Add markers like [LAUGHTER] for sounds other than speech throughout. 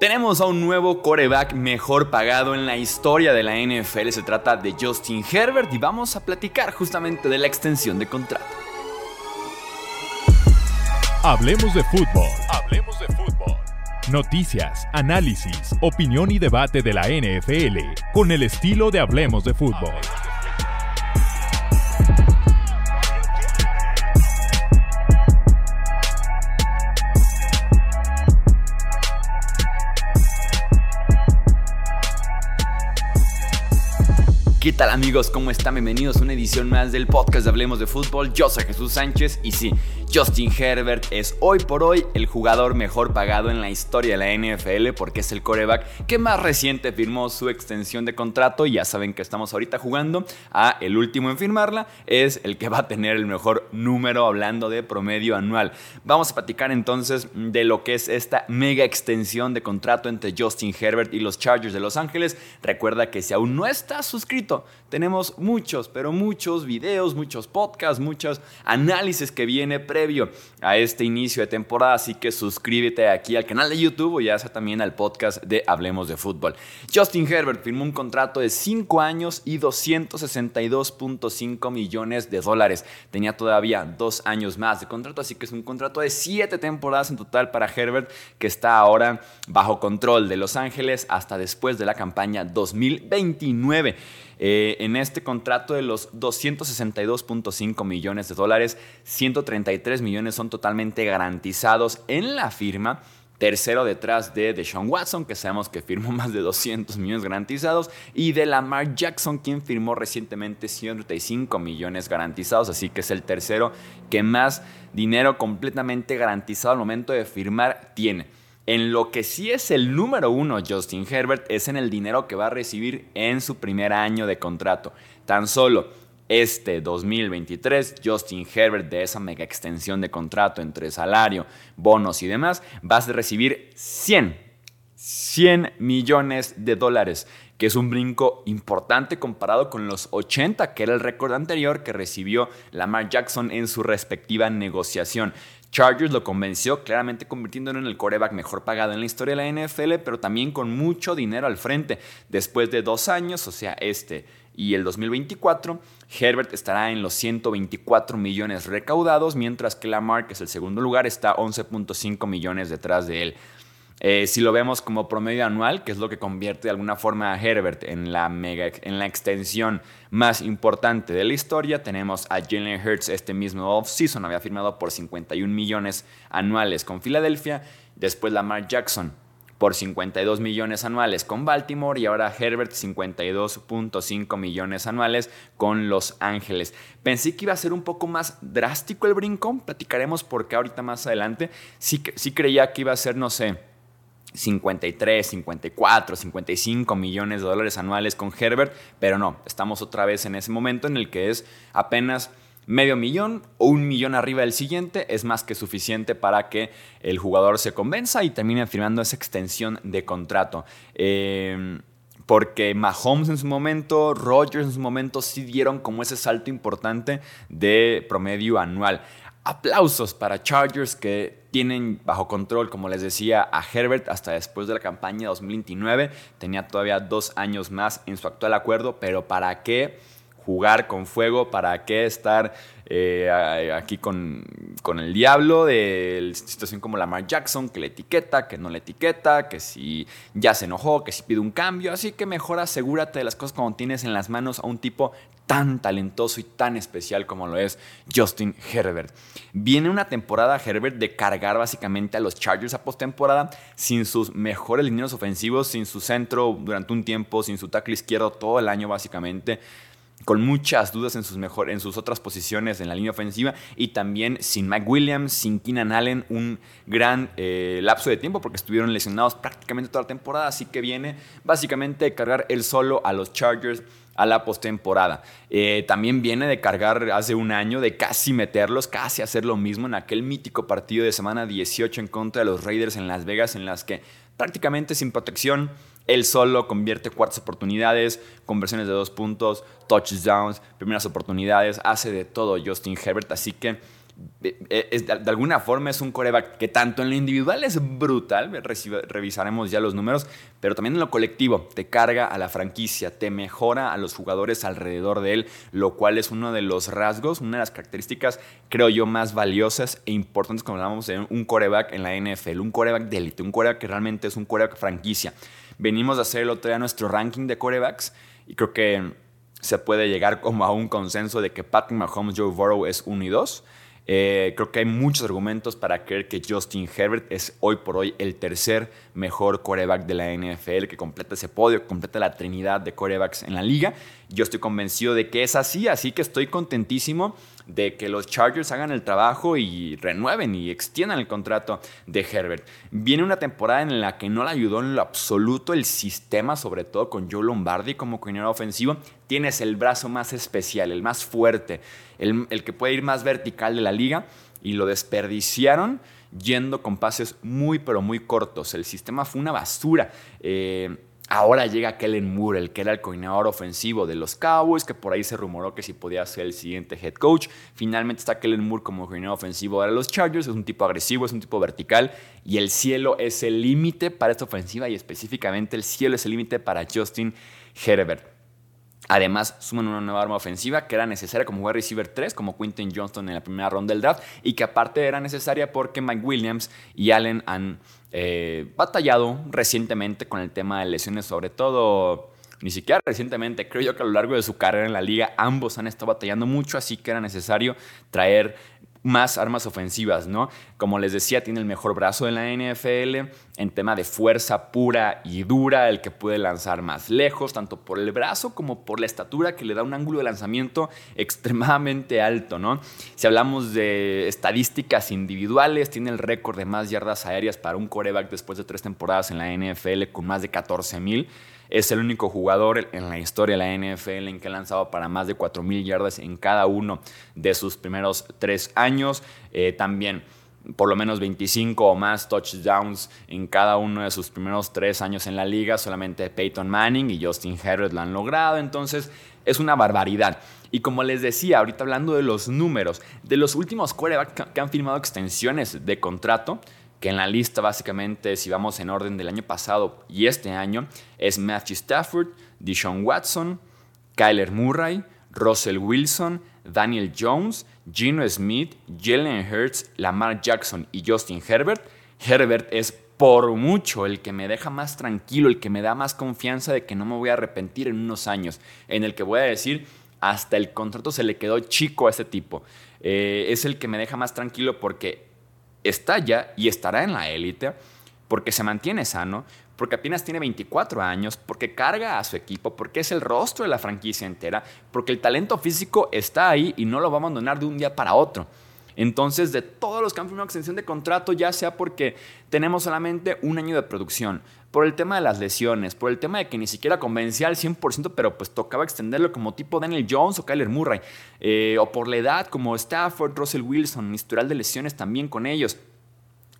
Tenemos a un nuevo coreback mejor pagado en la historia de la NFL. Se trata de Justin Herbert y vamos a platicar justamente de la extensión de contrato. Hablemos de fútbol. Hablemos de fútbol. Noticias, análisis, opinión y debate de la NFL con el estilo de Hablemos de fútbol. ¿Qué tal amigos? ¿Cómo están? Bienvenidos a una edición más del podcast de Hablemos de Fútbol. Yo soy Jesús Sánchez y sí, Justin Herbert es hoy por hoy el jugador mejor pagado en la historia de la NFL porque es el coreback que más reciente firmó su extensión de contrato y ya saben que estamos ahorita jugando a el último en firmarla, es el que va a tener el mejor número hablando de promedio anual. Vamos a platicar entonces de lo que es esta mega extensión de contrato entre Justin Herbert y los Chargers de Los Ángeles. Recuerda que si aún no estás suscrito, tenemos muchos, pero muchos videos, muchos podcasts, muchos análisis que viene pre previo a este inicio de temporada, así que suscríbete aquí al canal de YouTube o ya sea también al podcast de Hablemos de Fútbol. Justin Herbert firmó un contrato de 5 años y 262.5 millones de dólares. Tenía todavía dos años más de contrato, así que es un contrato de 7 temporadas en total para Herbert, que está ahora bajo control de Los Ángeles hasta después de la campaña 2029. Eh, en este contrato de los 262.5 millones de dólares, 133 millones son totalmente garantizados en la firma. Tercero detrás de Deshaun Watson, que sabemos que firmó [LAUGHS] más de 200 millones garantizados, y de Lamar Jackson, quien firmó recientemente 135 millones garantizados, así que es el tercero que más dinero completamente garantizado al momento de firmar tiene. En lo que sí es el número uno Justin Herbert es en el dinero que va a recibir en su primer año de contrato. Tan solo este 2023, Justin Herbert de esa mega extensión de contrato entre salario, bonos y demás, va a recibir 100, 100 millones de dólares, que es un brinco importante comparado con los 80, que era el récord anterior que recibió Lamar Jackson en su respectiva negociación. Chargers lo convenció, claramente convirtiéndolo en el coreback mejor pagado en la historia de la NFL, pero también con mucho dinero al frente. Después de dos años, o sea, este y el 2024, Herbert estará en los 124 millones recaudados, mientras que Lamar, que es el segundo lugar, está 11.5 millones detrás de él. Eh, si lo vemos como promedio anual, que es lo que convierte de alguna forma a Herbert en la, mega, en la extensión más importante de la historia, tenemos a Jalen Hurts este mismo offseason, había firmado por 51 millones anuales con Filadelfia, después Lamar Jackson por 52 millones anuales con Baltimore y ahora Herbert 52.5 millones anuales con Los Ángeles. Pensé que iba a ser un poco más drástico el brinco, platicaremos porque ahorita más adelante sí, sí creía que iba a ser, no sé, 53, 54, 55 millones de dólares anuales con Herbert, pero no, estamos otra vez en ese momento en el que es apenas medio millón o un millón arriba del siguiente es más que suficiente para que el jugador se convenza y termine firmando esa extensión de contrato. Eh, porque Mahomes en su momento, Rodgers en su momento sí dieron como ese salto importante de promedio anual. Aplausos para Chargers que tienen bajo control, como les decía, a Herbert hasta después de la campaña 2029. Tenía todavía dos años más en su actual acuerdo, pero ¿para qué jugar con fuego? ¿Para qué estar eh, aquí con, el diablo de situación como Lamar Jackson, que le etiqueta, que no le etiqueta, que si ya se enojó, que si pide un cambio. Así que mejor asegúrate de las cosas cuando tienes en las manos a un tipo tan talentoso y tan especial como lo es Justin Herbert. Viene una temporada Herbert de cargar básicamente a los Chargers a postemporada sin sus mejores lineos ofensivos, sin su centro durante un tiempo, sin su tackle izquierdo todo el año básicamente con muchas dudas en sus, mejor, en sus otras posiciones en la línea ofensiva y también sin Mike Williams, sin Keenan Allen, un gran eh, lapso de tiempo porque estuvieron lesionados prácticamente toda la temporada, así que viene básicamente cargar él solo a los Chargers a la postemporada. Eh, también viene de cargar hace un año, de casi meterlos, casi hacer lo mismo en aquel mítico partido de semana 18 en contra de los Raiders en Las Vegas, en las que prácticamente sin protección él solo convierte cuartas oportunidades, conversiones de dos puntos, touchdowns, primeras oportunidades, hace de todo Justin Herbert. Así que de, alguna forma es un coreback que tanto en lo individual es brutal, revisaremos ya los números, pero también en lo colectivo te carga a la franquicia, te mejora a los jugadores alrededor de él, lo cual es uno de los rasgos, una de las características, creo yo, más valiosas e importantes cuando hablamos de un coreback en la NFL, un coreback de élite, un coreback que realmente es un coreback franquicia. Venimos a hacer el otro día nuestro ranking de corebacks y creo que se puede llegar como a un consenso de que Patrick Mahomes, Joe Burrow es 1 y 2. Eh, creo que hay muchos argumentos para creer que Justin Herbert es hoy por hoy el tercer mejor coreback de la NFL, que completa ese podio, completa la trinidad de corebacks en la liga. Yo estoy convencido de que es así, así que estoy contentísimo de que los Chargers hagan el trabajo y renueven y extiendan el contrato de Herbert. Viene una temporada en la que no le ayudó en lo absoluto el sistema, sobre todo con Joe Lombardi como coordinador ofensivo. Tienes el brazo más especial, el más fuerte, el, el que puede ir más vertical de la liga y lo desperdiciaron yendo con pases muy pero muy cortos. El sistema fue una basura. Eh, Ahora llega Kellen Moore, el que era el coordinador ofensivo de los Cowboys, que por ahí se rumoró que si podía ser el siguiente head coach. Finalmente está Kellen Moore como coordinador ofensivo de los Chargers. Es un tipo agresivo, es un tipo vertical. Y el cielo es el límite para esta ofensiva y específicamente el cielo es el límite para Justin Herbert. Además, suman una nueva arma ofensiva que era necesaria como wide receiver 3, como Quinton Johnston en la primera ronda del draft, y que aparte era necesaria porque Mike Williams y Allen han eh, batallado recientemente con el tema de lesiones, sobre todo, ni siquiera recientemente, creo yo que a lo largo de su carrera en la liga ambos han estado batallando mucho, así que era necesario traer más armas ofensivas, ¿no? Como les decía, tiene el mejor brazo de la NFL en tema de fuerza pura y dura, el que puede lanzar más lejos, tanto por el brazo como por la estatura que le da un ángulo de lanzamiento [LAUGHS] extremadamente alto, ¿no? Si hablamos de estadísticas individuales, tiene el récord de más yardas aéreas para un coreback después de tres temporadas en la NFL con más de 14 mil. Es el único jugador en la historia de la NFL en que ha lanzado para más de 4.000 yardas en cada uno de sus primeros tres años. Eh, también por lo menos 25 o más touchdowns en cada uno de sus primeros tres años en la liga. Solamente Peyton Manning y Justin Herbert lo han logrado. Entonces es una barbaridad. Y como les decía, ahorita hablando de los números, de los últimos quarterbacks que han firmado extensiones de contrato, que en la lista básicamente, si vamos en orden del año pasado y este año, es Matthew Stafford, Deshaun Watson, Kyler Murray, Russell Wilson, Daniel Jones, Gino Smith, Jalen Hurts, Lamar Jackson y Justin Herbert. Herbert es por mucho el que me deja más tranquilo, el que me da más confianza de que no me voy a arrepentir en unos años, en el que voy a decir, hasta el contrato se le quedó chico a ese tipo. Eh, es el que me deja más tranquilo porque está ya y estará en la élite porque se mantiene sano, porque apenas tiene 24 años, porque carga a su equipo, porque es el rostro de la franquicia entera, porque el talento físico está ahí y no lo va a abandonar de un día para otro. Entonces, de todos los que han firmado extensión de contrato, ya sea porque tenemos solamente un año de producción, por el tema de las lesiones, por el tema de que ni siquiera convencía al 100%, pero pues tocaba extenderlo como tipo Daniel Jones o Kyler Murray, eh, o por la edad como Stafford, Russell Wilson, historial de lesiones también con ellos,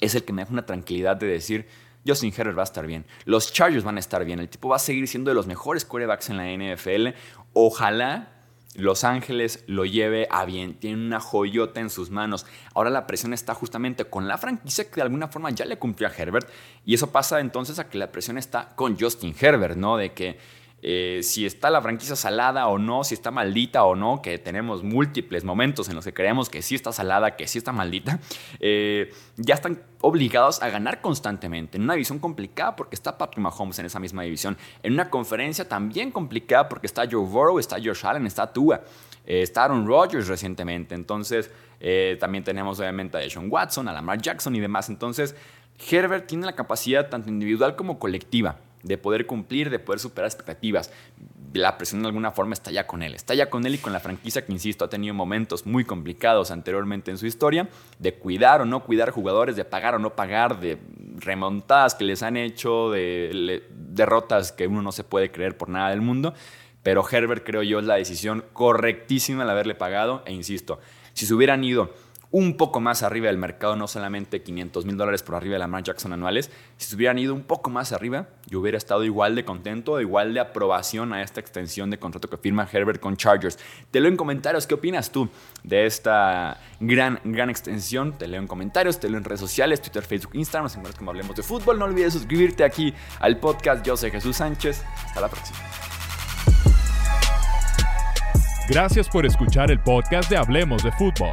es el que me da una tranquilidad de decir, Justin Herbert va a estar bien, los Chargers van a estar bien, el tipo va a seguir siendo de los mejores quarterbacks en la NFL, ojalá los Ángeles lo lleve a bien, tiene una joyota en sus manos. Ahora la presión está justamente con la franquicia que de alguna forma ya le cumplió a Herbert. Y eso pasa entonces a que la presión está con Justin Herbert, ¿no? De que eh, si está la franquicia salada o no, si está maldita o no, que tenemos múltiples momentos en los que creemos que sí está salada, que sí está maldita, eh, ya están obligados a ganar constantemente. En una división complicada porque está Patrick Mahomes en esa misma división. En una conferencia también complicada porque está Joe Burrow, está Josh Allen, está Tua, eh, está Aaron Rodgers recientemente. Entonces, también tenemos obviamente a Sean Watson, a Lamar Jackson y demás. Entonces, Herbert tiene la capacidad tanto individual como colectiva de poder cumplir, de poder superar expectativas. La presión de alguna forma está ya con él, está ya con él y con la franquicia que, insisto, ha tenido momentos muy complicados anteriormente en su historia, de cuidar o no cuidar jugadores, de pagar o no pagar, de remontadas que les han hecho, de derrotas que uno no se puede creer por nada del mundo. Pero Herbert creo yo es la decisión correctísima el haberle pagado e insisto, si se hubieran ido un poco más arriba del mercado, no solamente 500 mil dólares por arriba de Lamar Jackson anuales. Si se hubieran ido un poco más arriba, yo hubiera estado igual de contento, igual de aprobación a esta extensión de contrato que firma Herbert con Chargers. Te leo en comentarios qué opinas tú de esta gran, gran extensión. Te leo en comentarios, te leo en redes sociales, Twitter, Facebook, Instagram. Nos encuentras como Hablemos de Fútbol. No olvides suscribirte aquí al podcast. Yo soy Jesús Sánchez. Hasta la próxima. Gracias por escuchar el podcast de Hablemos de Fútbol.